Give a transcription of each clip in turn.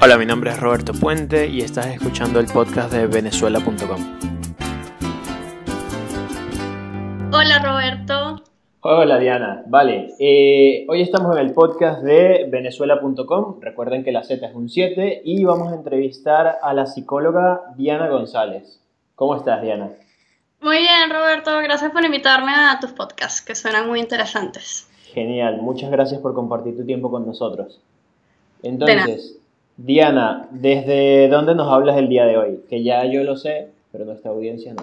Hola, mi nombre es Roberto Puente y estás escuchando el podcast de venezuela.com. Hola Roberto. Hola Diana, vale. eh, hoy estamos en el podcast de venezuela.com. Recuerden que la Z es un 7 y vamos a entrevistar a la psicóloga Diana González. ¿Cómo estás, Diana? Muy bien Roberto, gracias por invitarme a tus podcasts, que suenan muy interesantes. Genial, muchas gracias por compartir tu tiempo con nosotros. Entonces, Diana, ¿desde dónde nos hablas el día de hoy? Que ya yo lo sé, pero nuestra audiencia no.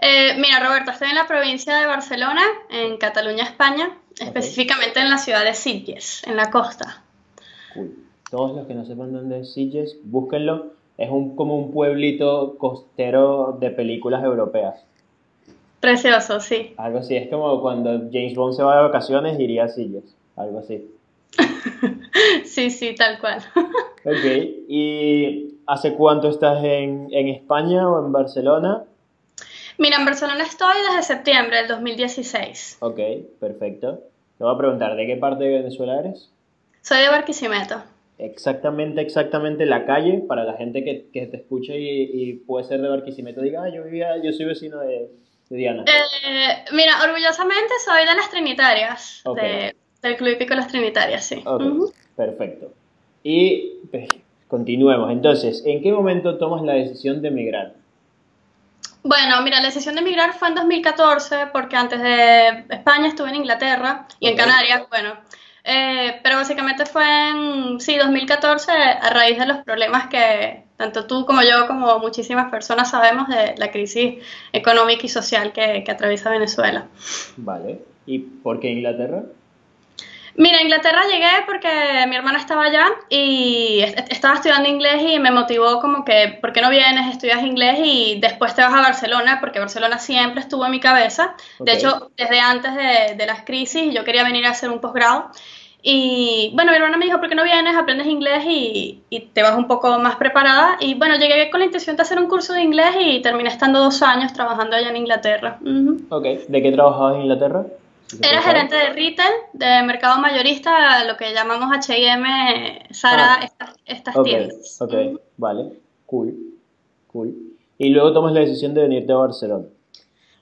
Eh, mira Roberto, estoy en la provincia de Barcelona, en Cataluña, España, específicamente en la ciudad de Sitges, en la costa. Cool. Todos los que no sepan dónde es Sitges, búsquenlo. Es un, como un pueblito costero de películas europeas. Precioso, sí. Algo así, es como cuando James Bond se va de vacaciones iría a Sitges. Algo así. sí, sí, tal cual. Ok, ¿y hace cuánto estás en, en España o en Barcelona? Mira, en Barcelona estoy desde septiembre del 2016. Ok, perfecto. Te voy a preguntar, ¿de qué parte de Venezuela eres? Soy de Barquisimeto. Exactamente, exactamente la calle, para la gente que, que te escuche y, y puede ser de Barquisimeto, diga, ah, yo vivía, yo soy vecino de, de Diana. Eh, mira, orgullosamente soy de las Trinitarias, Ok. de- del Club Hípico Las Trinitarias, sí. Perfecto. Y pues, continuemos. Entonces, ¿en qué momento tomas la decisión de emigrar? Bueno, mira, la decisión de emigrar fue en 2014 porque antes de España estuve en Inglaterra y en. Canarias, bueno. Eh, pero básicamente fue en, sí, 2014 a raíz de los problemas que tanto tú como yo, como muchísimas personas sabemos de la crisis económica y social que, que atraviesa Venezuela. Vale. ¿Y por qué Inglaterra? Mira, a Inglaterra llegué porque mi hermana estaba allá y est- estaba estudiando inglés y me motivó como que, ¿por qué no vienes, estudias inglés y después te vas a Barcelona? Porque Barcelona siempre estuvo en mi cabeza. De Ok. hecho, desde antes de, de las crisis yo quería venir a hacer un posgrado. Y bueno, mi hermana me dijo, ¿por qué no vienes, aprendes inglés y, y te vas un poco más preparada? Y bueno, llegué con la intención de hacer un curso de inglés y terminé estando dos años trabajando allá en Inglaterra. Ujú. Ok. ¿De qué trabajabas en Inglaterra? Era gerente de retail, de mercado mayorista, lo que llamamos H&M, Zara, Ah. estas, estas Ok, tiendas. ok, vale. Cool, cool. Y luego tomas la decisión de venirte a Barcelona.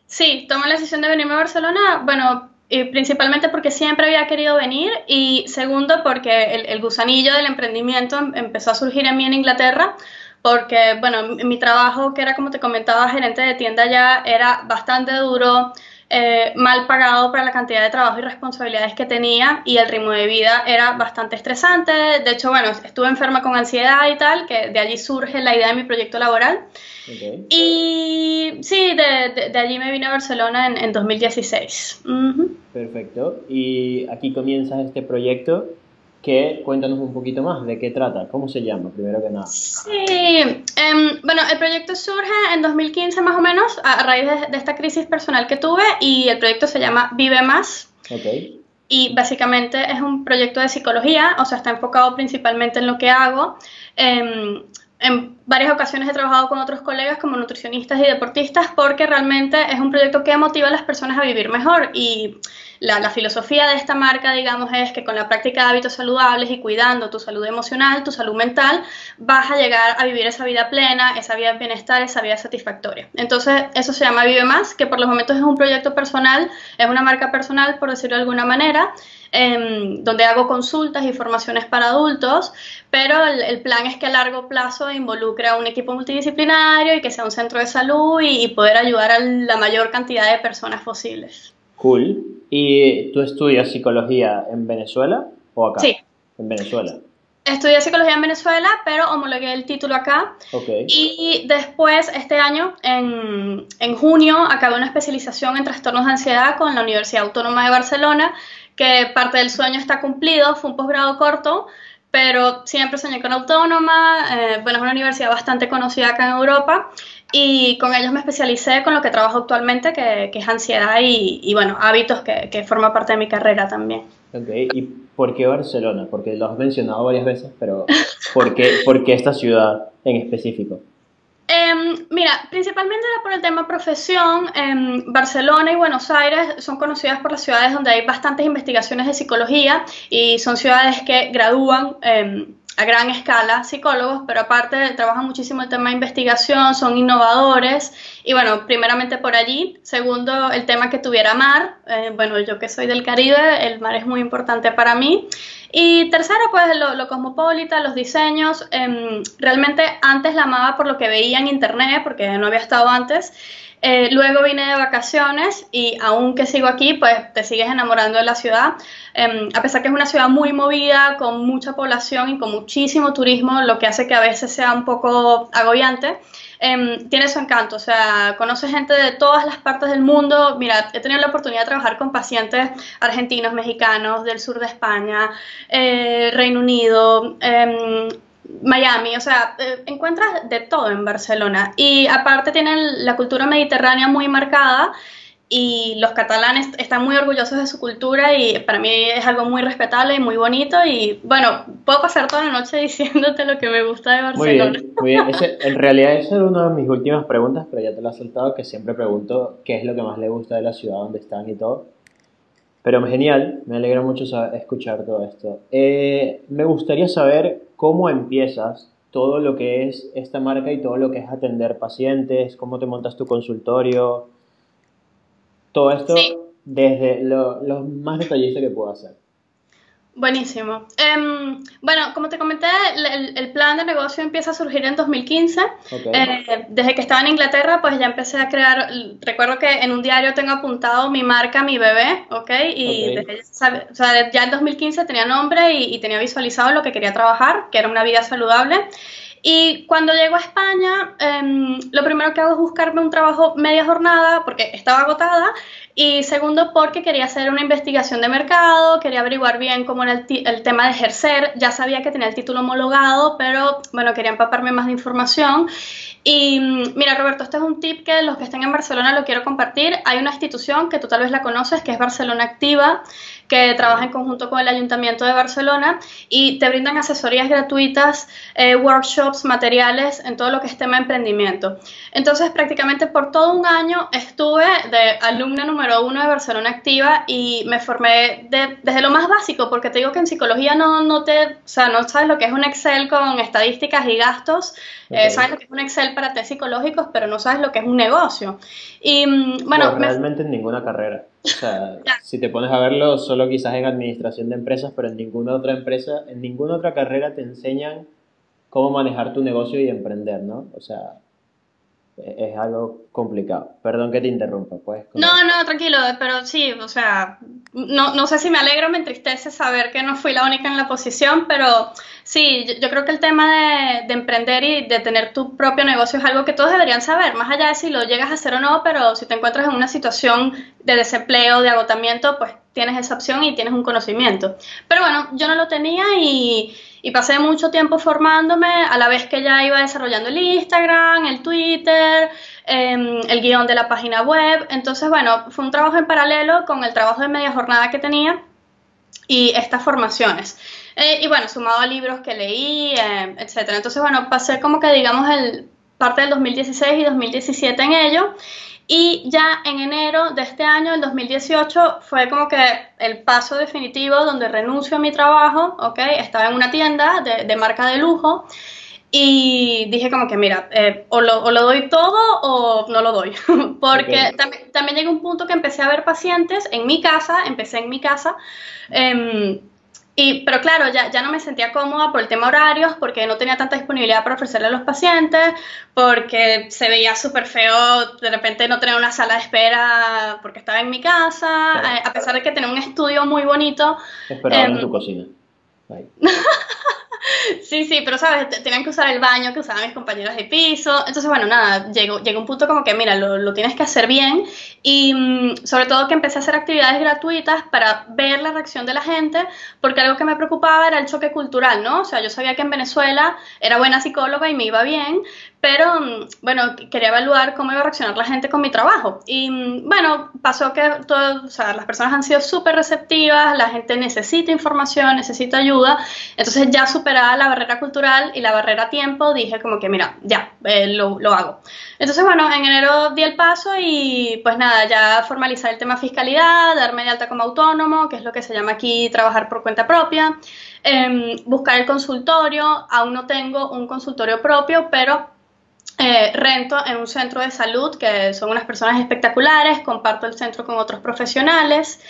Sí, tomé la decisión de venirme a Barcelona, bueno, y principalmente porque siempre había querido venir y segundo porque el, el gusanillo del emprendimiento em- empezó a surgir en mí en Inglaterra porque, bueno, mi trabajo, que era como te comentaba, gerente de tienda ya, era bastante duro, eh, mal pagado para la cantidad de trabajo y responsabilidades que tenía y el ritmo de vida era bastante estresante. De hecho, bueno, estuve enferma con ansiedad y tal, que de allí surge la idea de mi proyecto laboral. Y sí, de, de- de allí me vine a Barcelona en, en 2016. Ujú. Perfecto. Y aquí comienzas este proyecto que cuéntanos un poquito más de qué trata, cómo se llama, primero que nada. Sí, em, bueno, el proyecto surge en 2015 más o menos, a, a raíz de, de esta crisis personal que tuve y el proyecto se llama Vive Más. Ok. Y básicamente es un proyecto de psicología, o sea, está enfocado principalmente en lo que hago. Em, en varias ocasiones he trabajado con otros colegas como nutricionistas y deportistas porque realmente es un proyecto que motiva a las personas a vivir mejor y la, filosofía de esta marca, digamos, es que con la práctica de hábitos saludables y cuidando tu salud emocional, tu salud mental, vas a llegar a vivir esa vida plena, esa vida bienestar, esa vida satisfactoria. Entonces, eso se llama Vive Más, que por los momentos es un proyecto personal, es una marca personal, por decirlo de alguna manera, em, donde hago consultas y formaciones para adultos, pero el, el plan es que a largo plazo involucre a un equipo multidisciplinario y que sea un centro de salud y, y poder ayudar a la mayor cantidad de personas posibles. Cool. ¿Y tú estudias psicología en Venezuela o acá? Sí. En Venezuela. Estudié psicología en Venezuela, pero homologué el título acá. Ok. Y después, este año, en, en junio, acabé una especialización en trastornos de ansiedad con la Universidad Autónoma de Barcelona, que parte del sueño está cumplido, fue un posgrado corto, pero siempre soñé con Autónoma, eh, bueno, es una universidad bastante conocida acá en Europa, y con ellos me especialicé con lo que trabajo actualmente, que, que es ansiedad y, y, bueno, hábitos que, que forma parte de mi carrera también. Ok. ¿Y por qué Barcelona? Porque lo has mencionado varias veces, pero ¿por qué, por qué esta ciudad en específico? Eh, mira, principalmente era por el tema profesión. Eh, Barcelona y Buenos Aires son conocidas por las ciudades donde hay bastantes investigaciones de psicología y son ciudades que gradúan eh, a gran escala psicólogos, pero aparte trabajan muchísimo el tema de investigación, son innovadores y bueno, primeramente por allí. Segundo, el tema que tuviera mar. Eh, bueno, yo que soy del Caribe, el mar es muy importante para mí. Y tercero, pues lo, lo cosmopolita, los diseños. Em, realmente antes la amaba por lo que veía en internet, porque no había estado antes. Eh, luego vine de vacaciones y aunque sigo aquí, pues te sigues enamorando de la ciudad. Em, a pesar que es una ciudad muy movida, con mucha población y con muchísimo turismo, lo que hace que a veces sea un poco agobiante. Em, tiene su encanto, o sea, conoce gente de todas las partes del mundo. Mira, he tenido la oportunidad de trabajar con pacientes argentinos, mexicanos, del sur de España, eh, Reino Unido, em, Miami, o sea, eh, encuentras de todo en Barcelona. Y aparte tienen la cultura mediterránea muy marcada y los catalanes están muy orgullosos de su cultura y para mí es algo muy respetable y muy bonito y bueno, puedo pasar toda la noche diciéndote lo que me gusta de Barcelona. Muy bien, muy bien. en realidad esa era una de mis últimas preguntas, pero ya te lo has soltado, que siempre pregunto qué es lo que más le gusta de la ciudad donde están y todo. Pero genial, me alegra mucho escuchar todo esto. Eh, me gustaría saber cómo empiezas todo lo que es esta marca y todo lo que es atender pacientes, cómo te montas tu consultorio, todo esto desde lo, más detallista que puedo hacer. Buenísimo. Em, bueno, como te comenté, el, plan de negocio empieza a surgir en 2015. Eh, desde que estaba en Inglaterra, pues ya empecé a crear, recuerdo que en un diario tengo apuntado mi marca, mi bebé, ¿ok? Y ya en 2015 tenía nombre y, y, tenía visualizado lo que quería trabajar, que era una vida saludable. Y cuando llego a España, em, lo primero que hago es buscarme un trabajo media jornada porque estaba agotada y segundo porque quería hacer una investigación de mercado, quería averiguar bien cómo era el, el, tema de ejercer, ya sabía que tenía el título homologado, pero bueno, quería empaparme más de información. Y mira Roberto, este es un tip que los que estén en Barcelona lo quiero compartir. Hay una institución que tú tal vez la conoces, que es Barcelona Activa, que trabaja en conjunto con el Ayuntamiento de Barcelona y te brindan asesorías gratuitas, eh, workshops, materiales en todo lo que es tema de emprendimiento. Entonces, prácticamente por todo un año estuve de alumna número uno de Barcelona Activa y me formé desde lo más básico, porque te digo que en psicología no, no, te, o sea, no sabes lo que es un Excel con estadísticas y gastos, eh, sabes lo que es un Excel para test psicológicos, pero no sabes lo que es un negocio. Y mm, bueno, realmente en ninguna carrera. O sea, si te pones a verlo, solo quizás en administración de empresas, pero en ninguna otra empresa, en ninguna otra carrera te enseñan cómo manejar tu negocio y emprender, ¿no? O sea, es algo complicado. Perdón que te interrumpa, pues. No, no, tranquilo, pero sí, o sea, no, no sé si me alegro o me entristece saber que no fui la única en la posición, pero sí, yo, creo que el tema de, de, emprender y de tener tu propio negocio es algo que todos deberían saber, más allá de si lo llegas a hacer o no, pero si te encuentras en una situación de desempleo, de agotamiento, pues tienes esa opción y tienes un conocimiento. Pero bueno, yo no lo tenía y y pasé mucho tiempo formándome a la vez que ya iba desarrollando el Instagram, el Twitter, em, el guion de la página web. Entonces, bueno, fue un trabajo en paralelo con el trabajo de media jornada que tenía y estas formaciones. Eh, y bueno, sumado a libros que leí, eh, etcétera. Entonces, bueno, pasé como que digamos el parte del 2016 y 2017 en ello. Y ya en enero de este año, el 2018, fue como que el paso definitivo donde renuncio a mi trabajo, ¿ok? Estaba en una tienda de, de marca de lujo y dije como que, mira, eh, o, lo, o, lo, doy todo o no lo doy. Porque también, también llegué a un punto que empecé a ver pacientes en mi casa, empecé en mi casa. Eh, y, pero claro, ya, ya no me sentía cómoda por el tema horarios, porque no tenía tanta disponibilidad para ofrecerle a los pacientes, porque se veía súper feo de repente no tener una sala de espera porque estaba en mi casa, eh, a pesar de que tenía un estudio muy bonito. Esperaba en tu cocina. Sí, sí, pero sabes, tenían que usar el baño que usaban mis compañeros de piso. Entonces, bueno, nada, llegó, llegó un punto como que, mira, lo, lo tienes que hacer bien. Y mm, sobre todo que empecé a hacer actividades gratuitas para ver la reacción de la gente, porque algo que me preocupaba era el choque cultural, ¿no? O sea, yo sabía que en Venezuela era buena psicóloga y me iba bien, pero mm, bueno, quería evaluar cómo iba a reaccionar la gente con mi trabajo. Y mm, bueno, pasó que todo, o sea, las personas han sido súper receptivas, la gente necesita información, necesita ayuda, entonces ya superada la barrera cultural y la barrera tiempo, dije como que mira, ya, eh, lo, lo, hago. Entonces bueno, en enero di el paso y pues nada, ya formalizar el tema fiscalidad, darme de alta como autónomo, que es lo que se llama aquí trabajar por cuenta propia. em, buscar el consultorio, aún no tengo un consultorio propio, pero eh, rento en un centro de salud que son unas personas espectaculares, comparto el centro con otros profesionales.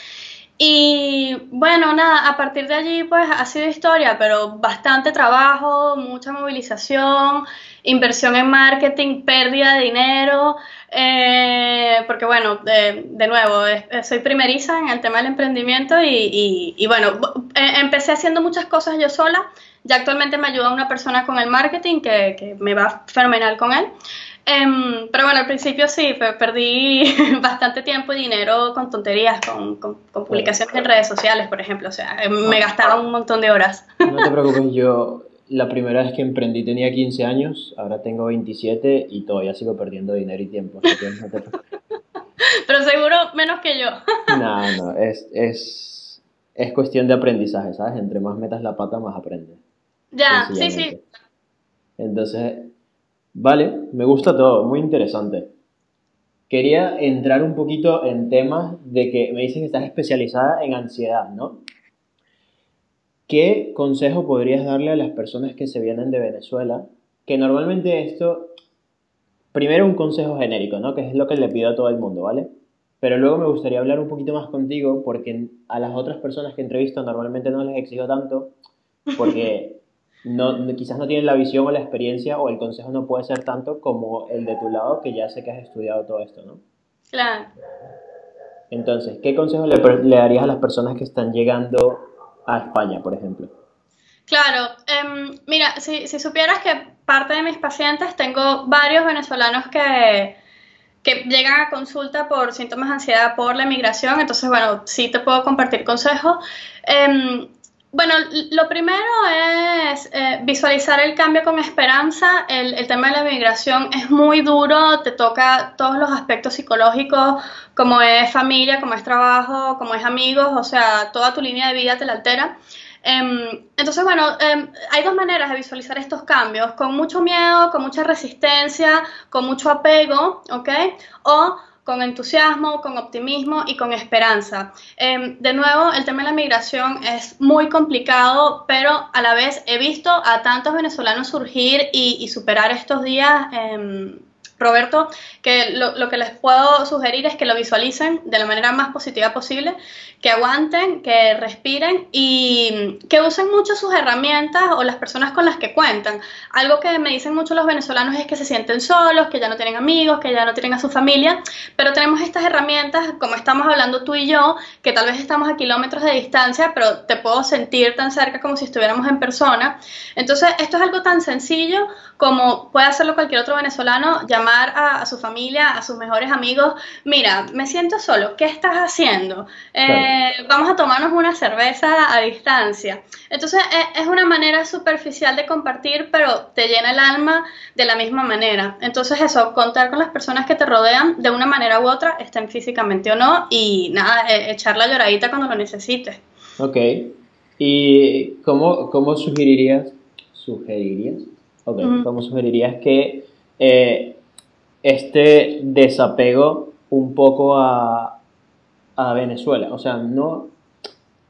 Y bueno, nada, a partir de allí pues ha sido historia, pero bastante trabajo, mucha movilización, inversión en marketing, pérdida de dinero, eh, porque bueno, de, nuevo, soy primeriza en el tema del emprendimiento y, y bueno, eh, empecé haciendo muchas cosas yo sola, ya actualmente me ayuda una persona con el marketing que, que me va fenomenal con él. Em, pero bueno, al principio sí, perdí bastante tiempo y dinero con tonterías, con, con, publicaciones en redes sociales, por ejemplo. O sea, em, me gastaba un montón de horas. No te preocupes, yo la primera vez que emprendí tenía 15 años, ahora tengo 27 y todavía sigo perdiendo dinero y tiempo. pero seguro menos que yo. no, no, es, es, es cuestión de aprendizaje, ¿sabes? Entre más metas la pata, más aprendes. Ya, sí, sí. Entonces, vale, me gusta todo, muy interesante. Quería entrar un poquito en temas de que me dices que estás especializada en ansiedad, ¿no? ¿Qué consejo podrías darle a las personas que se vienen de Venezuela? Que normalmente esto, primero un consejo genérico, ¿no? Que es lo que le pido a todo el mundo, ¿vale? Pero luego me gustaría hablar un poquito más contigo porque a las otras personas que entrevisto normalmente no les exijo tanto porque no, quizás no tienen la visión o la experiencia o el consejo no puede ser tanto como el de tu lado que ya sé que has estudiado todo esto, ¿no? Claro. Entonces, ¿qué consejo le, le darías a las personas que están llegando a España, por ejemplo? Claro, em, mira, si, si, supieras que parte de mis pacientes, tengo varios venezolanos que, que llegan a consulta por síntomas de ansiedad por la emigración, entonces, bueno, sí te puedo compartir consejos. Eh, bueno, lo primero es eh, visualizar el cambio con esperanza. El, tema de la migración es muy duro, te toca todos los aspectos psicológicos, como es familia, como es trabajo, como es amigos, o sea, toda tu línea de vida te la altera. Em, entonces, bueno, em, hay dos maneras de visualizar estos cambios, con mucho miedo, con mucha resistencia, con mucho apego, ¿ok? O con entusiasmo, con optimismo y con esperanza. Em, de nuevo, el tema de la migración es muy complicado, pero a la vez he visto a tantos venezolanos surgir y, superar estos días. Em, Roberto, que lo, que les puedo sugerir es que lo visualicen de la manera más positiva posible, que aguanten, que respiren y que usen mucho sus herramientas o las personas con las que cuentan. Algo que me dicen mucho los venezolanos es que se sienten solos, que ya no tienen amigos, que ya no tienen a su familia, pero tenemos estas herramientas, como estamos hablando tú y yo, que tal vez estamos a kilómetros de distancia, pero te puedo sentir tan cerca como si estuviéramos en persona. Entonces, esto es algo tan sencillo como puede hacerlo cualquier otro venezolano, llamar a, su familia, a sus mejores amigos, mira, me siento solo, ¿qué estás haciendo? Eh, vamos a tomarnos una cerveza a distancia. Entonces e, es una manera superficial de compartir, pero te llena el alma de la misma manera. Entonces eso, contar con las personas que te rodean de una manera u otra, estén físicamente o no, y nada, e, echar la lloradita cuando lo necesites. Ok. ¿Y cómo, cómo sugerirías, sugerirías Ok, ¿cómo sugerirías que eh, este desapego un poco a, a, Venezuela? O sea, no...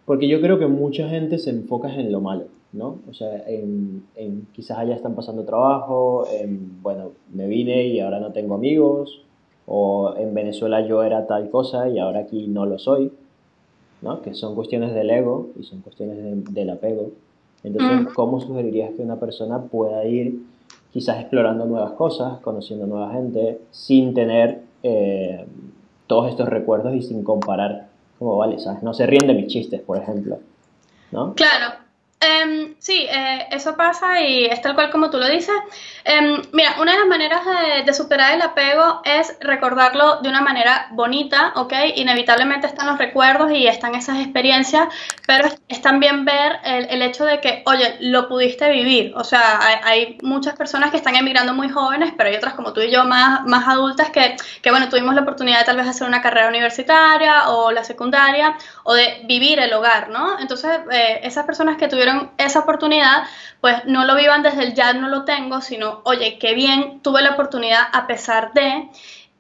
Porque yo creo que mucha gente se enfoca en lo malo, ¿no? O sea, en, en quizás allá están pasando trabajo, en, bueno, me vine y ahora no tengo amigos, o en Venezuela yo era tal cosa y ahora aquí no lo soy, ¿no? Que son cuestiones del ego y son cuestiones del apego. Entonces, ¿cómo sugerirías que una persona pueda ir quizás explorando nuevas cosas, conociendo nueva gente, sin tener eh, todos estos recuerdos y sin comparar, como vale, ¿sabes? No se ríen de mis chistes, por ejemplo, ¿no? Claro, sí, eh, eso pasa y es tal cual como tú lo dices. Em, mira, una de las maneras de, superar el apego es recordarlo de una manera bonita, ¿ok? Inevitablemente están los recuerdos y están esas experiencias, pero es, también ver el, hecho de que, oye, lo pudiste vivir. O sea, hay, muchas personas que están emigrando muy jóvenes, pero hay otras como tú y yo más, más adultas que, que, bueno, tuvimos la oportunidad de tal vez hacer una carrera universitaria o la secundaria o de vivir el hogar, ¿no? Entonces, eh, esas personas que tuvieron esa oportunidad, pues no lo vivan desde el ya no lo tengo, sino, oye, qué bien tuve la oportunidad a pesar de.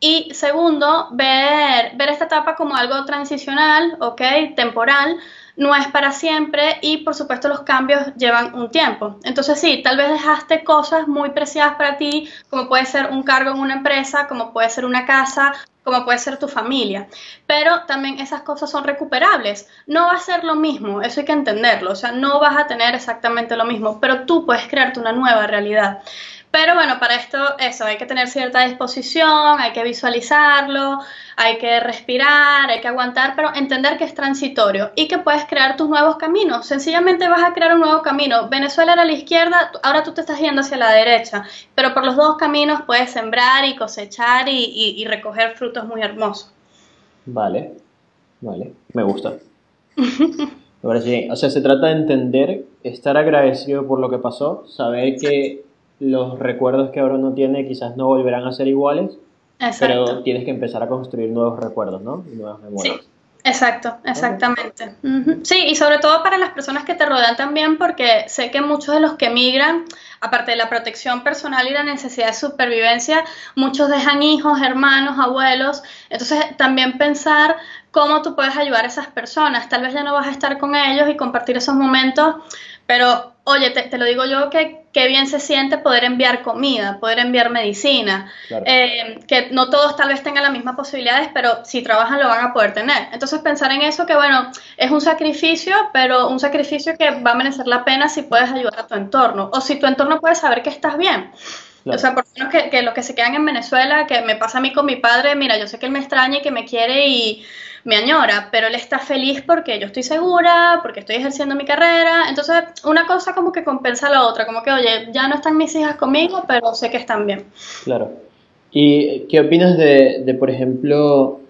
Y segundo, ver, ver esta etapa como algo transicional, ¿ok? Temporal, no es para siempre y por supuesto los cambios llevan un tiempo. Entonces sí, tal vez dejaste cosas muy preciadas para ti, como puede ser un cargo en una empresa, como puede ser una casa, como puede ser tu familia. Pero también esas cosas son recuperables. No va a ser lo mismo, eso hay que entenderlo. O sea, no vas a tener exactamente lo mismo, pero tú puedes crearte una nueva realidad. Pero bueno, para esto, eso, hay que tener cierta disposición, hay que visualizarlo, hay que respirar, hay que aguantar, pero entender que es transitorio y que puedes crear tus nuevos caminos. Sencillamente vas a crear un nuevo camino. Venezuela era a la izquierda, ahora tú te estás yendo hacia la derecha, pero por los dos caminos puedes sembrar y cosechar y, recoger frutos muy hermosos. Vale, vale, me gusta. Ahora sí, o sea, se trata de entender, estar agradecido por lo que pasó, saber que los recuerdos que ahora uno tiene quizás no volverán a ser iguales, pero tienes que empezar a construir nuevos recuerdos, ¿no? Y nuevas memorias. Sí. Exacto, exactamente. Sí, y sobre todo para las personas que te rodean también, porque sé que muchos de los que emigran, aparte de la protección personal y la necesidad de supervivencia, muchos dejan hijos, hermanos, abuelos. Entonces, también pensar cómo tú puedes ayudar a esas personas. Tal vez ya no vas a estar con ellos y compartir esos momentos, pero oye, te, lo digo yo que qué bien se siente poder enviar comida, poder enviar medicina, eh, que no todos tal vez tengan las mismas posibilidades, pero si trabajan lo van a poder tener. Entonces pensar en eso que bueno, es un sacrificio, pero un sacrificio que va a merecer la pena si puedes ayudar a tu entorno o si tu entorno puede saber que estás bien. O sea, por lo que, que los que se quedan en Venezuela, que me pasa a mí con mi padre, mira, yo sé que él me extraña y que me quiere y me añora, pero él está feliz porque yo estoy segura, porque estoy ejerciendo mi carrera. Entonces, una cosa como que compensa a la otra, como que, oye, ya no están mis hijas conmigo, pero sé que están bien. Claro. ¿Y qué opinas de, de por ejemplo,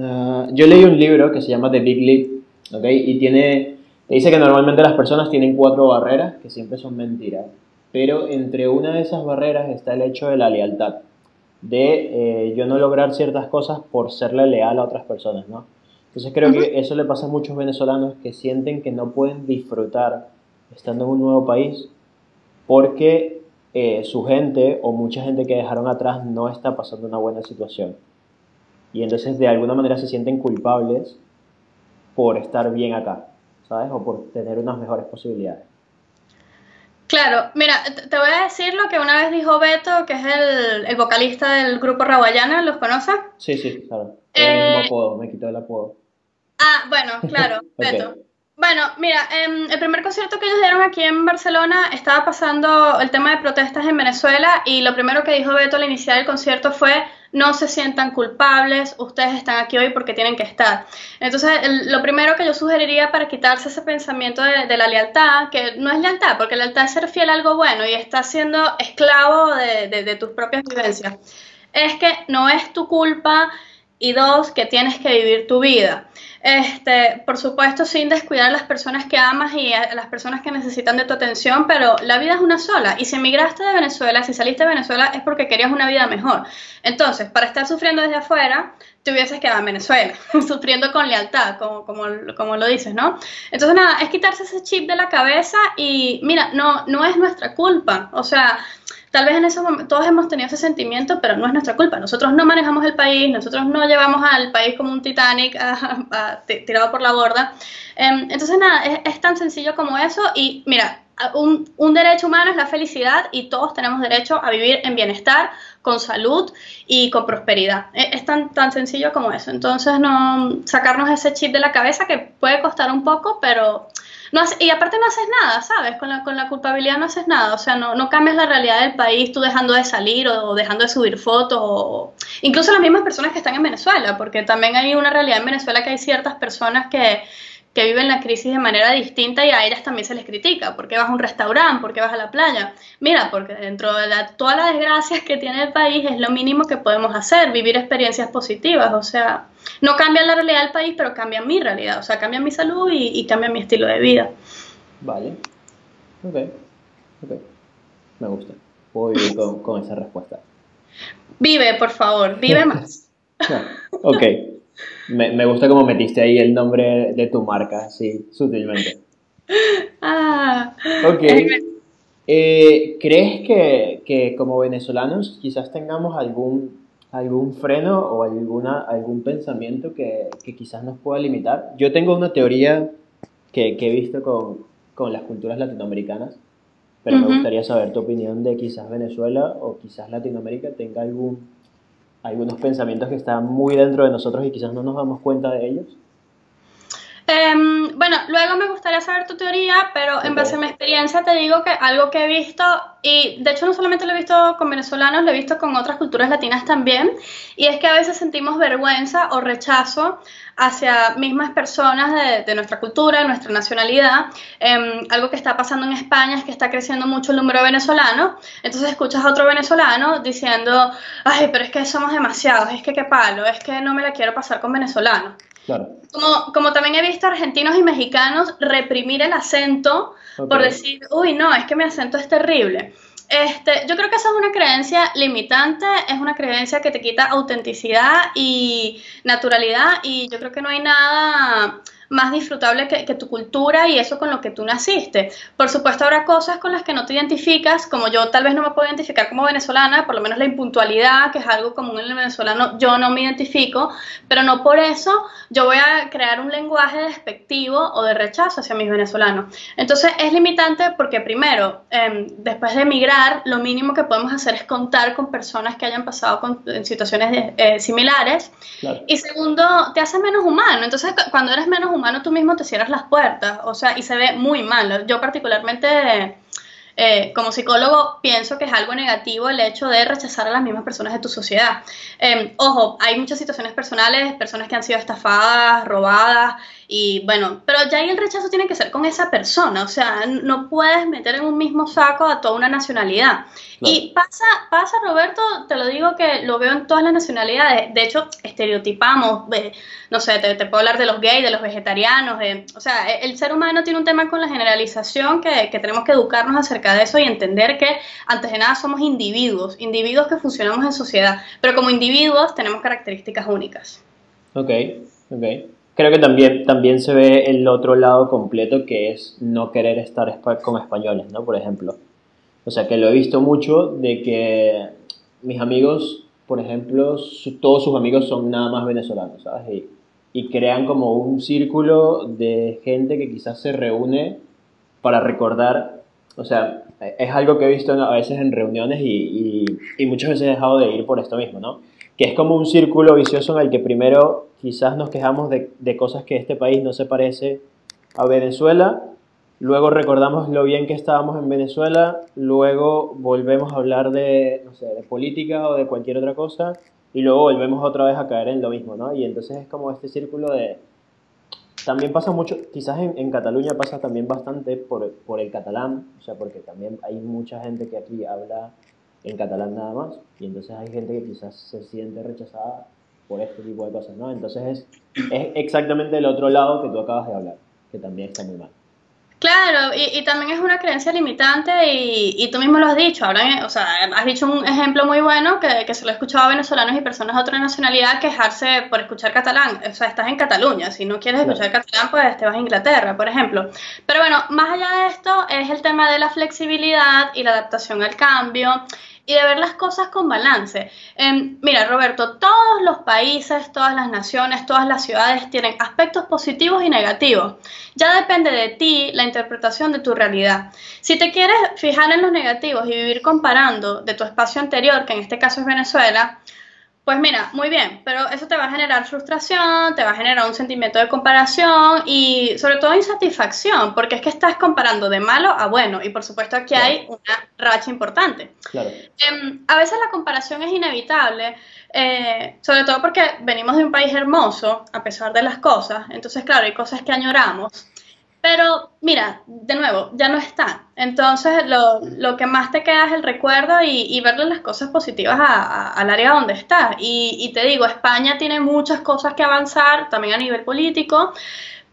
ah, yo leí un libro que se llama The Big Leap, ¿ok? Y tiene, dice que normalmente las personas tienen cuatro barreras, que siempre son mentiras, pero entre una de esas barreras está el hecho de la lealtad de eh, yo no lograr ciertas cosas por serle leal a otras personas, ¿no? Entonces creo que eso le pasa a muchos venezolanos que sienten que no pueden disfrutar estando en un nuevo país porque eh, su gente o mucha gente que dejaron atrás no está pasando una buena situación. Y entonces de alguna manera se sienten culpables por estar bien acá, ¿sabes? O por tener unas mejores posibilidades. Claro, mira, te voy a decir lo que una vez dijo Beto, que es el, vocalista del grupo Rawayana, ¿los conoces? Sí, sí, claro. Eh, apodo, me quitó el apodo. Ah, bueno, claro, Beto. Bueno, mira, em, el primer concierto que ellos dieron aquí en Barcelona estaba pasando el tema de protestas en Venezuela y lo primero que dijo Beto al iniciar el concierto fue no se sientan culpables, ustedes están aquí hoy porque tienen que estar. Entonces, lo primero que yo sugeriría para quitarse ese pensamiento de, la lealtad, que no es lealtad, porque lealtad es ser fiel a algo bueno y estás siendo esclavo de tus propias vivencias, es que no es tu culpa y dos, que tienes que vivir tu vida. Este, por supuesto, sin descuidar a las personas que amas y las personas que necesitan de tu atención, pero la vida es una sola. Y si emigraste de Venezuela, si saliste de Venezuela, es porque querías una vida mejor. Entonces, para estar sufriendo desde afuera, te hubieses quedado en Venezuela, sufriendo con lealtad, como, como, como lo dices, ¿no? Entonces, nada, es quitarse ese chip de la cabeza y, mira, no, no es nuestra culpa. O sea, Tal vez en ese momento todos hemos tenido ese sentimiento, pero no es nuestra culpa. Nosotros no manejamos el país, nosotros no llevamos al país como un Titanic tirado por la borda. Em, entonces, nada, es, tan sencillo como eso. Y mira, un, un, derecho humano es la felicidad y todos tenemos derecho a vivir en bienestar, con salud y con prosperidad. Es, es, tan, tan sencillo como eso. Entonces, no sacarnos ese chip de la cabeza que puede costar un poco, pero y aparte no haces nada, ¿sabes? Con la, con la culpabilidad no haces nada, o sea, no, no cambias la realidad del país tú dejando de salir o, dejando de subir fotos, o, incluso las mismas personas que están en Venezuela, porque también hay una realidad en Venezuela que hay ciertas personas que, que viven la crisis de manera distinta y a ellas también se les critica. ¿Por qué vas a un restaurante? ¿Por qué vas a la playa? Mira, porque dentro de todas las desgracias que tiene el país es lo mínimo que podemos hacer, vivir experiencias positivas. O sea, no cambia la realidad del país, pero cambia mi realidad. O sea, cambia mi salud y, cambia mi estilo de vida. Vale. Ok. Ok. Me gusta. Puedo vivir con, esa respuesta. Vive, por favor. Vive más. ok. Me, me, gusta cómo metiste ahí el nombre de tu marca, sí, sutilmente. Ah. Ok. Eh, ¿Crees que, que, como venezolanos quizás tengamos algún, algún freno o alguna, algún pensamiento que, que, quizás nos pueda limitar? Yo tengo una teoría que, he visto con, con, las culturas latinoamericanas, pero me gustaría saber tu opinión de quizás Venezuela o quizás Latinoamérica tenga algún, algunos pensamientos que están muy dentro de nosotros y quizás no nos damos cuenta de ellos. Em, bueno, luego me gustaría saber tu teoría, pero en base a mi experiencia te digo que algo que he visto, y de hecho no solamente lo he visto con venezolanos, lo he visto con otras culturas latinas también, y es que a veces sentimos vergüenza o rechazo hacia mismas personas de, nuestra cultura, de nuestra nacionalidad. Em, algo que está pasando en España es que está creciendo mucho el número de venezolanos, entonces escuchas a otro venezolano diciendo, ay, pero es que somos demasiados, es que qué palo, es que no me la quiero pasar con venezolanos. Como, como también he visto argentinos y mexicanos reprimir el acento por decir, uy, no, es que mi acento es terrible. Este, yo creo que esa es una creencia limitante, es una creencia que te quita autenticidad y naturalidad y yo creo que no hay nada más disfrutable que, tu cultura y eso con lo que tú naciste. Por supuesto, habrá cosas con las que no te identificas, como yo tal vez no me puedo identificar como venezolana, por lo menos la impuntualidad, que es algo común en el venezolano, yo no me identifico, pero no por eso yo voy a crear un lenguaje despectivo o de rechazo hacia mis venezolanos. Entonces, es limitante porque primero, em, después de emigrar, lo mínimo que podemos hacer es contar con personas que hayan pasado con, en situaciones eh, similares. Y segundo, te hace menos humano. Entonces, cuando eres menos humano tú mismo te cierras las puertas, o sea, y se ve muy mal. Yo particularmente eh, como psicólogo pienso que es algo negativo el hecho de rechazar a las mismas personas de tu sociedad. Em, ojo, hay muchas situaciones personales, personas que han sido estafadas, robadas, y bueno, pero ya ahí el rechazo tiene que ser con esa persona, o sea, no puedes meter en un mismo saco a toda una nacionalidad. Y pasa, pasa, Roberto, te lo digo que lo veo en todas las nacionalidades. De hecho, estereotipamos, no sé, te, puedo hablar de los gays, de los vegetarianos, de, o sea, e, el ser humano tiene un tema con la generalización que, que tenemos que educarnos acerca de eso y entender que antes de nada somos individuos, individuos que funcionamos en sociedad, pero como individuos tenemos características únicas. Ok, ok. Creo que también, también se ve el otro lado completo que es no querer estar con españoles, ¿no? Por ejemplo. O sea, que lo he visto mucho de que mis amigos, por ejemplo, todos sus amigos son nada más venezolanos, ¿sabes? Y, y, crean como un círculo de gente que quizás se reúne para recordar, o sea, es algo que he visto a veces en reuniones y, y, y muchas veces he dejado de ir por esto mismo, ¿no? Que es como un círculo vicioso en el que primero quizás nos quejamos de, de cosas que este país no se parece a Venezuela Luego recordamos lo bien que estábamos en Venezuela, luego volvemos a hablar de, no sé, de política o de cualquier otra cosa, y luego volvemos otra vez a caer en lo mismo, ¿no? Y entonces es como este círculo de... También pasa mucho, quizás en, Cataluña pasa también bastante por, por, el catalán, o sea, porque también hay mucha gente que aquí habla en catalán nada más, y entonces hay gente que quizás se siente rechazada por este tipo de cosas, ¿no? Entonces es, es exactamente el otro lado que tú acabas de hablar, que también está muy mal. Claro, y, también es una creencia limitante y, tú mismo lo has dicho, ahora, o sea, has dicho un ejemplo muy bueno que, que se lo he escuchado a venezolanos y personas de otra nacionalidad quejarse por escuchar catalán, o sea, estás en Cataluña, si no quieres escuchar catalán, pues te vas a Inglaterra, por ejemplo. Pero bueno, más allá de esto es el tema de la flexibilidad y la adaptación al cambio y de ver las cosas con balance. Em, mira, Roberto, todos los países, todas las naciones, todas las ciudades tienen aspectos positivos y negativos. Ya depende de ti la interpretación de tu realidad. Si te quieres fijar en los negativos y vivir comparando de tu espacio anterior, que en este caso es Venezuela, pues mira, muy bien, pero eso te va a generar frustración, te va a generar un sentimiento de comparación y sobre todo insatisfacción, porque es que estás comparando de malo a bueno y por supuesto aquí hay una racha importante. Claro. Em, a veces la comparación es inevitable, eh, sobre todo porque venimos de un país hermoso, a pesar de las cosas, entonces claro, hay cosas que añoramos. Pero mira, de nuevo, ya no está. Entonces lo, que más te queda es el recuerdo y, verle las cosas positivas al área donde estás. Y, te digo, España tiene muchas cosas que avanzar, también a nivel político,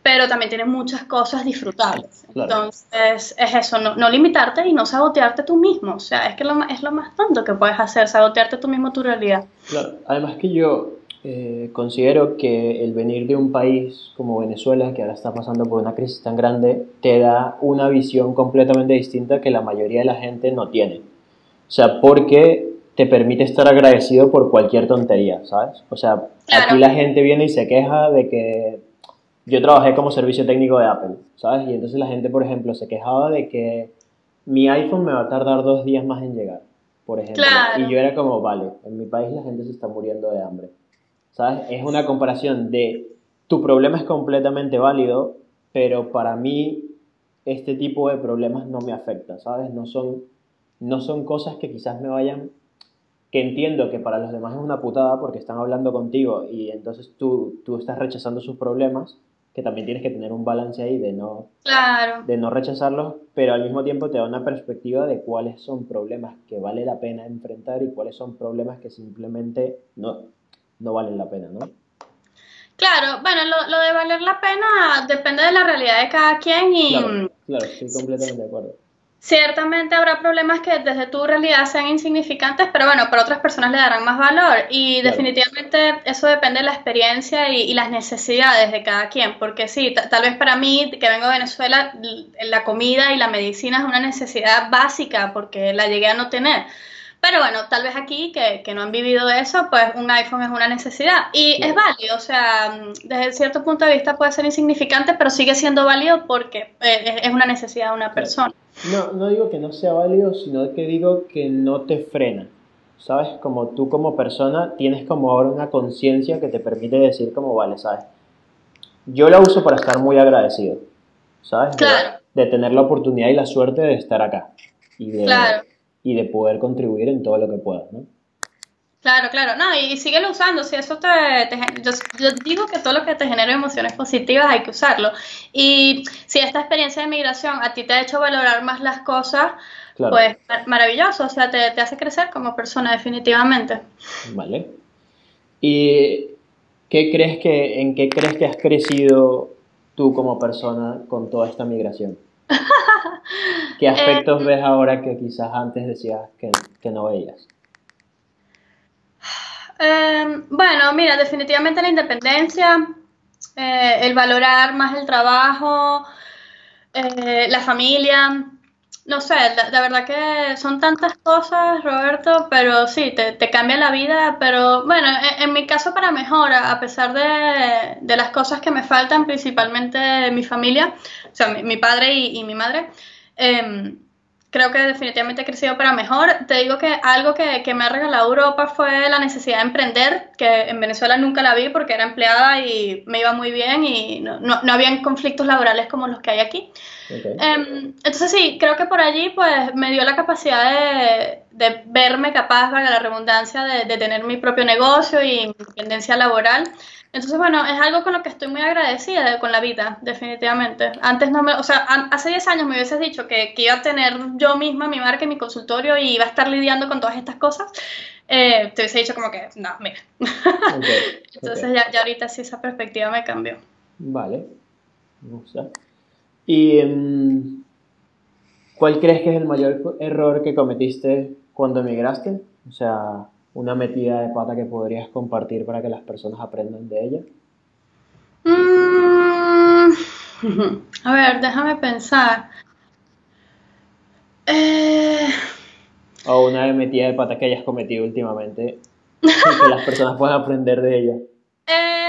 pero también tiene muchas cosas disfrutables. Entonces es eso, no, limitarte y no sabotearte tú mismo. O sea, es que lo, es lo más tonto que puedes hacer, sabotearte tú mismo tu realidad. Claro, además que yo eh, considero que el venir de un país como Venezuela, que ahora está pasando por una crisis tan grande, te da una visión completamente distinta que la mayoría de la gente no tiene. O sea, porque te permite estar agradecido por cualquier tontería, ¿sabes? O sea, aquí la gente viene y se queja de que yo trabajé como servicio técnico de Apple, ¿sabes? Y entonces la gente, por ejemplo, se quejaba de que mi iPhone me va a tardar dos días más en llegar, por ejemplo. Y yo era como, vale, en mi país la gente se está muriendo de hambre, ¿sabes? Es una comparación de tu problema es completamente válido, pero para mí este tipo de problemas no me afecta, ¿sabes? No son, no son cosas que quizás me vayan que entiendo que para los demás es una putada porque están hablando contigo y entonces tú, tú estás rechazando sus problemas, que también tienes que tener un balance ahí de no, de no rechazarlos, pero al mismo tiempo te da una perspectiva de cuáles son problemas que vale la pena enfrentar y cuáles son problemas que simplemente no, no valen la pena, ¿no? Claro, bueno, lo, lo de valer la pena depende de la realidad de cada quien y... Claro, claro estoy completamente de acuerdo. Ciertamente habrá problemas que desde tu realidad sean insignificantes, pero bueno, para otras personas le darán más valor y definitivamente eso depende de la experiencia y, las necesidades de cada quien, porque sí, tal vez para mí que vengo de Venezuela, la comida y la medicina es una necesidad básica porque la llegué a no tener. Pero bueno, tal vez aquí que, que, no han vivido eso, pues un iPhone es una necesidad. Y es válido, o sea, desde cierto punto de vista puede ser insignificante, pero sigue siendo válido porque eh, es una necesidad de una persona. No, no digo que no sea válido, sino que digo que no te frena. ¿Sabes? Como tú como persona tienes como ahora una conciencia que te permite decir como, vale, ¿sabes? Yo la uso para estar muy agradecido, ¿sabes? Claro. De, tener la oportunidad y la suerte de estar acá. Y de, claro y de poder contribuir en todo lo que puedas, ¿no? Claro, claro, no, y, síguelo usando, si eso te, yo, digo que todo lo que te genera emociones positivas hay que usarlo. Y si esta experiencia de migración a ti te ha hecho valorar más las cosas, pues maravilloso, o sea, te, te, hace crecer como persona definitivamente. Vale. ¿Y qué crees que, en qué crees que has crecido tú como persona con toda esta migración? ¿Qué aspectos eh, ves ahora que quizás antes decías que, que no veías? Em, bueno, mira, definitivamente la independencia, eh, el valorar más el trabajo, eh, la familia, no sé, la, verdad que son tantas cosas, Roberto, pero sí, te, te cambia la vida, pero bueno, en, mi caso para mejor, a pesar de, de, las cosas que me faltan, principalmente mi familia, o sea, mi, padre y, y mi madre, eh, creo que definitivamente he crecido para mejor. Te digo que algo que, que, me ha regalado Europa fue la necesidad de emprender, que en Venezuela nunca la vi porque era empleada y me iba muy bien y no, no, no habían conflictos laborales como los que hay aquí. Em, entonces sí, creo que por allí pues me dio la capacidad de, de verme capaz, valga la redundancia, de, de, tener mi propio negocio y independencia laboral. Entonces, bueno, es algo con lo que estoy muy agradecida con la vida, definitivamente. Antes no me, o sea, hace 10 años me hubieses dicho que, que, iba a tener yo misma mi marca y mi consultorio y iba a estar lidiando con todas estas cosas. Eh, te hubiese dicho como que, no, mira. Entonces Ya, ya, ahorita sí esa perspectiva me cambió. Vale, me gusta. ¿Y em, cuál crees que es el mayor error que cometiste cuando emigraste? O sea, una metida de pata que podrías compartir para que las personas aprendan de ella? Mm, a ver, déjame pensar. Eh, o una metida de pata que hayas cometido últimamente y que las personas puedan aprender de ella. Mira,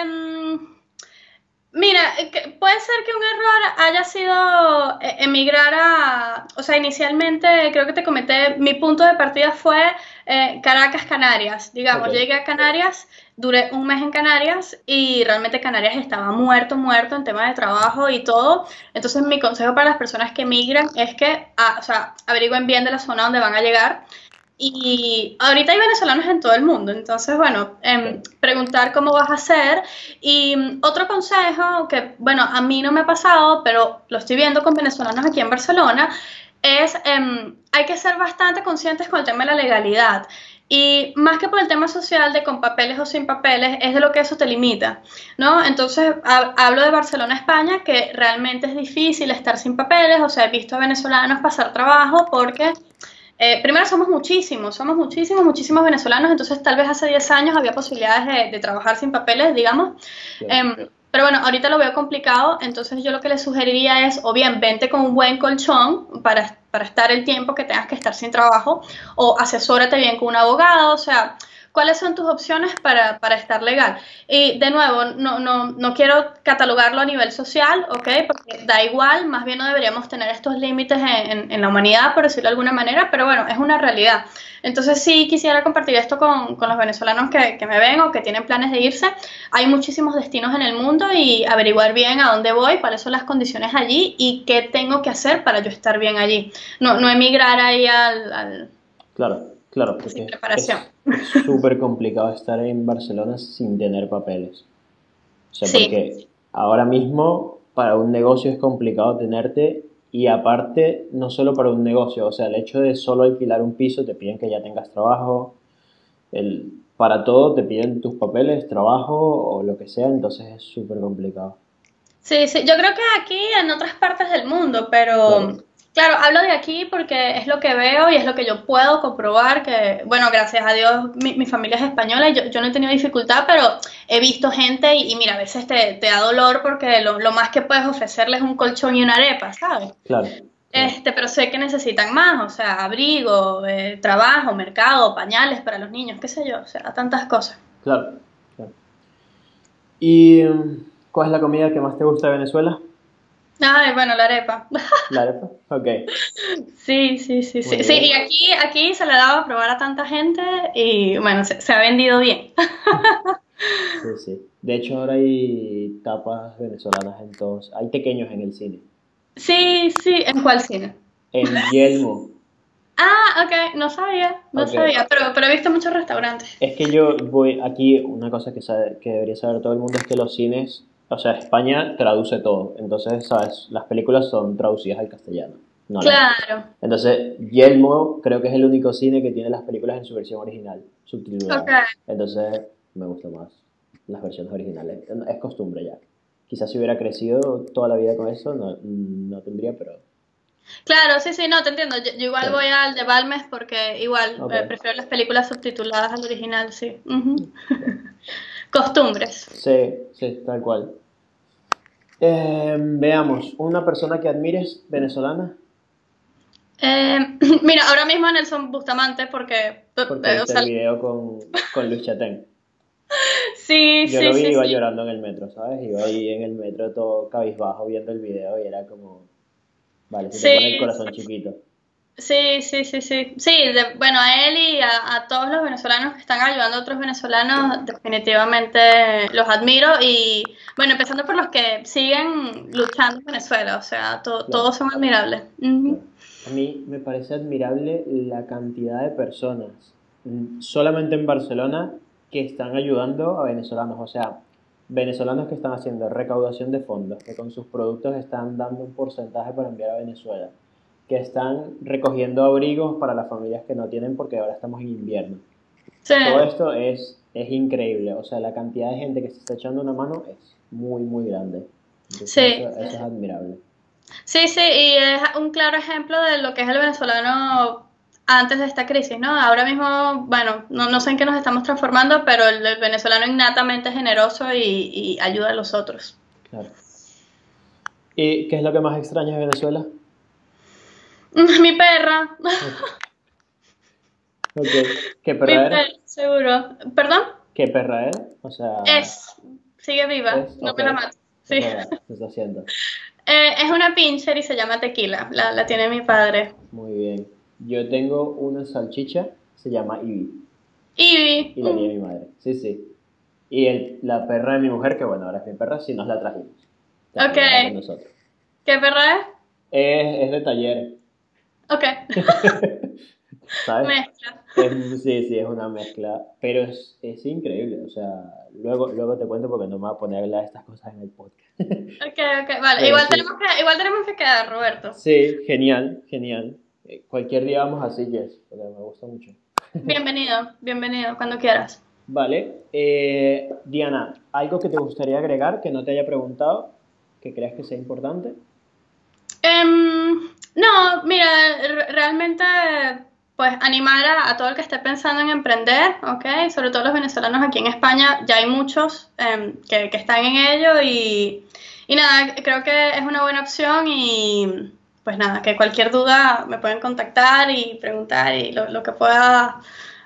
puede ser que un error haya sido eh, emigrar a, o sea, inicialmente creo que te comenté, mi punto de partida fue eh, Caracas, Canarias. Digamos, llegué a Canarias, duré un mes en Canarias y realmente Canarias estaba muerto, muerto en tema de trabajo y todo. Entonces mi consejo para las personas que emigran es que, ah, o sea, averigüen bien de la zona donde van a llegar. Y ahorita hay venezolanos en todo el mundo, entonces, bueno, em, preguntar cómo vas a hacer. Y mm, otro consejo que, bueno, a mí no me ha pasado, pero lo estoy viendo con venezolanos aquí en Barcelona, es em, hay que ser bastante conscientes con el tema de la legalidad. Y más que por el tema social de con papeles o sin papeles, es de lo que eso te limita, ¿no? Entonces, hablo de Barcelona, España, que realmente es difícil estar sin papeles, o sea, he visto a venezolanos pasar trabajo porque, eh, primero, somos muchísimos, somos muchísimos, muchísimos venezolanos, entonces tal vez hace 10 años había posibilidades de, trabajar sin papeles, digamos. Em, pero bueno, ahorita lo veo complicado, entonces yo lo que le sugeriría es, o bien, vente con un buen colchón para, para estar el tiempo que tengas que estar sin trabajo, o asesórate bien con un abogado, o sea, cuáles son tus opciones para, para estar legal. Y de nuevo, no, no, no, quiero catalogarlo a nivel social, ¿ok? Porque da igual, más bien no deberíamos tener estos límites en, en, la humanidad, por decirlo de alguna manera, pero bueno, es una realidad. Entonces sí quisiera compartir esto con, con los venezolanos que, que, me ven o que tienen planes de irse. Hay muchísimos destinos en el mundo y averiguar bien a dónde voy, cuáles son las condiciones allí y qué tengo que hacer para yo estar bien allí. No, no emigrar ahí al... al claro Claro, porque es súper complicado estar en Barcelona sin tener papeles. O sea, porque ahora mismo para un negocio es complicado tenerte y aparte no solo para un negocio, o sea, el hecho de solo alquilar un piso te piden que ya tengas trabajo, el, para todo te piden tus papeles, trabajo o lo que sea, entonces es súper complicado. Sí, sí, yo creo que aquí en otras partes del mundo, pero... Claro, hablo de aquí porque es lo que veo y es lo que yo puedo comprobar que, bueno, gracias a Dios mi, familia es española y yo, no he tenido dificultad, pero he visto gente y, mira, a veces te, da dolor porque lo, más que puedes ofrecerles es un colchón y una arepa, ¿sabes? Claro. Este, pero sé que necesitan más, o sea, abrigo, eh, trabajo, mercado, pañales para los niños, qué sé yo, o sea, tantas cosas. Claro, claro. ¿Y cuál es la comida que más te gusta de Venezuela? Ay, bueno, la arepa. ¿La arepa? Ok. Sí, sí, sí, sí. Sí, y aquí, aquí se le daba a probar a tanta gente y bueno, se, ha vendido bien. Sí, sí. De hecho, ahora hay tapas venezolanas en todos. Hay pequeños en el cine. Sí, sí. ¿En cuál cine? En Yelmo. Ah, ok, no sabía, no sabía, pero, pero he visto muchos restaurantes. Es que yo voy aquí, una cosa que, sabe, que debería saber todo el mundo es que los cines o sea, España traduce todo. Entonces, ¿sabes? Las películas son traducidas al castellano. claro. Entonces, Yelmo creo que es el único cine que tiene las películas en su versión original, subtitulada. Entonces, me gusta más las versiones originales. Es costumbre ya. Quizás si hubiera crecido toda la vida con eso, no, no tendría, pero... Claro, sí, sí, no, te entiendo. Yo, igual voy al de Balmes porque igual eh, prefiero las películas subtituladas al original, sí. Costumbres. Sí, sí, tal cual. Em, veamos, ¿una persona que admires venezolana? Em, mira, ahora mismo Nelson Bustamante porque... Porque eh, el video con, con Luis Chatén. sí, Yo sí, lo vi, sí, iba llorando en el metro, ¿sabes? Iba ahí en el metro todo cabizbajo viendo el video y era como... Vale, se te pone el corazón chiquito. Sí, sí, sí, sí. Sí, bueno, a él y a, todos los venezolanos que están ayudando a otros venezolanos, definitivamente los admiro. Y, bueno, empezando por los que siguen luchando en Venezuela, o sea, todos son admirables. A mí me parece admirable la cantidad de personas, mm, solamente en Barcelona, que están ayudando a venezolanos, o sea, venezolanos que están haciendo recaudación de fondos, que con sus productos están dando un porcentaje para enviar a Venezuela que están recogiendo abrigos para las familias que no tienen porque ahora estamos en invierno. Todo esto es, es increíble, o sea, la cantidad de gente que se está echando una mano es muy, muy grande. sí. Eso, es admirable. Sí, sí, y es un claro ejemplo de lo que es el venezolano antes de esta crisis, ¿no? Ahora mismo, bueno, no, no sé en qué nos estamos transformando, pero el, venezolano innatamente generoso y, y, ayuda a los otros. Claro. ¿Y qué es lo que más extraña de Venezuela? Mi perra. Okay. ¿Qué perra era? seguro. ¿Perdón? ¿Qué perra era? O sea... Es. Sigue viva. No me la mato. Sí. está haciendo? Eh, es una pincher y se llama Tequila. La, la, tiene mi padre. Muy bien. Yo tengo una salchicha, se llama Ivy. Ivy. Y la tiene mi madre. Sí, sí. Y el, la perra de mi mujer, que bueno, ahora es mi perra, sí nos la trajimos. ok. ¿Qué perra es? Es, es de taller. Ok. ¿Sabes? Mezcla. sí, sí, es una mezcla, pero es, es, increíble, o sea, luego, luego te cuento porque no me voy a poner a estas cosas en el podcast. Ok, ok, vale, igual, tenemos que, igual tenemos que quedar, Roberto. Sí, genial, genial. Eh, cualquier día vamos así, Jess, porque me gusta mucho. Bienvenido, bienvenido, cuando quieras. Vale, eh, Diana, ¿algo que te gustaría agregar que no te haya preguntado, que creas que sea importante? Um, no, mira, realmente pues animar a, todo el que esté pensando en emprender, ¿ok? Sobre todo los venezolanos aquí en España, ya hay muchos em, que, están en ello y, nada, creo que es una buena opción y pues nada, que cualquier duda me pueden contactar y preguntar y lo, que pueda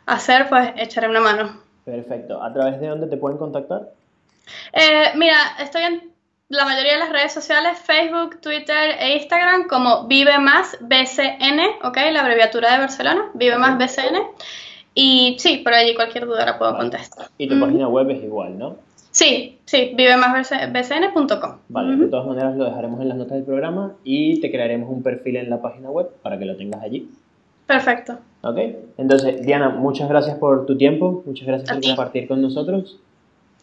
hacer, pues echaré una mano. Perfecto. ¿A través de dónde te pueden contactar? Eh, mira, estoy en la mayoría de las redes sociales, Facebook, Twitter e Instagram, como Vive Más BCN, ¿ok? La abreviatura de Barcelona, Vive Más BCN. Y sí, por allí cualquier duda la puedo contestar. Y tu página web es igual, ¿no? Sí, sí, vivemasbcn.com. Vale, de todas maneras lo dejaremos en las notas del programa y te crearemos un perfil en la página web para que lo tengas allí. Perfecto. Ok, entonces Diana, muchas gracias por tu tiempo, muchas gracias por compartir con nosotros.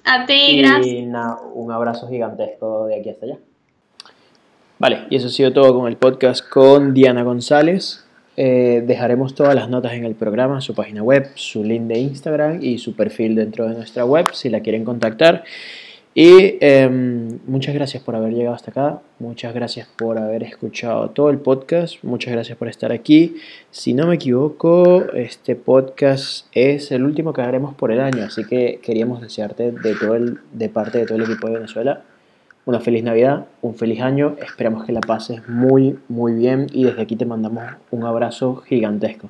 A ti, gracias. Y un abrazo gigantesco de aquí hasta allá. Vale, y eso ha sido todo con el podcast con Diana González. Eh, dejaremos todas las notas en el programa, su página web, su link de Instagram y su perfil dentro de nuestra web si la quieren contactar. Y em, muchas gracias por haber llegado hasta acá, muchas gracias por haber escuchado todo el podcast, muchas gracias por estar aquí. Si no me equivoco, este podcast es el último que haremos por el año, así que queríamos desearte de, todo el, de parte de todo el equipo de Venezuela una feliz Navidad, un feliz año, esperamos que la pases muy, muy bien. Y desde aquí te mandamos un abrazo gigantesco.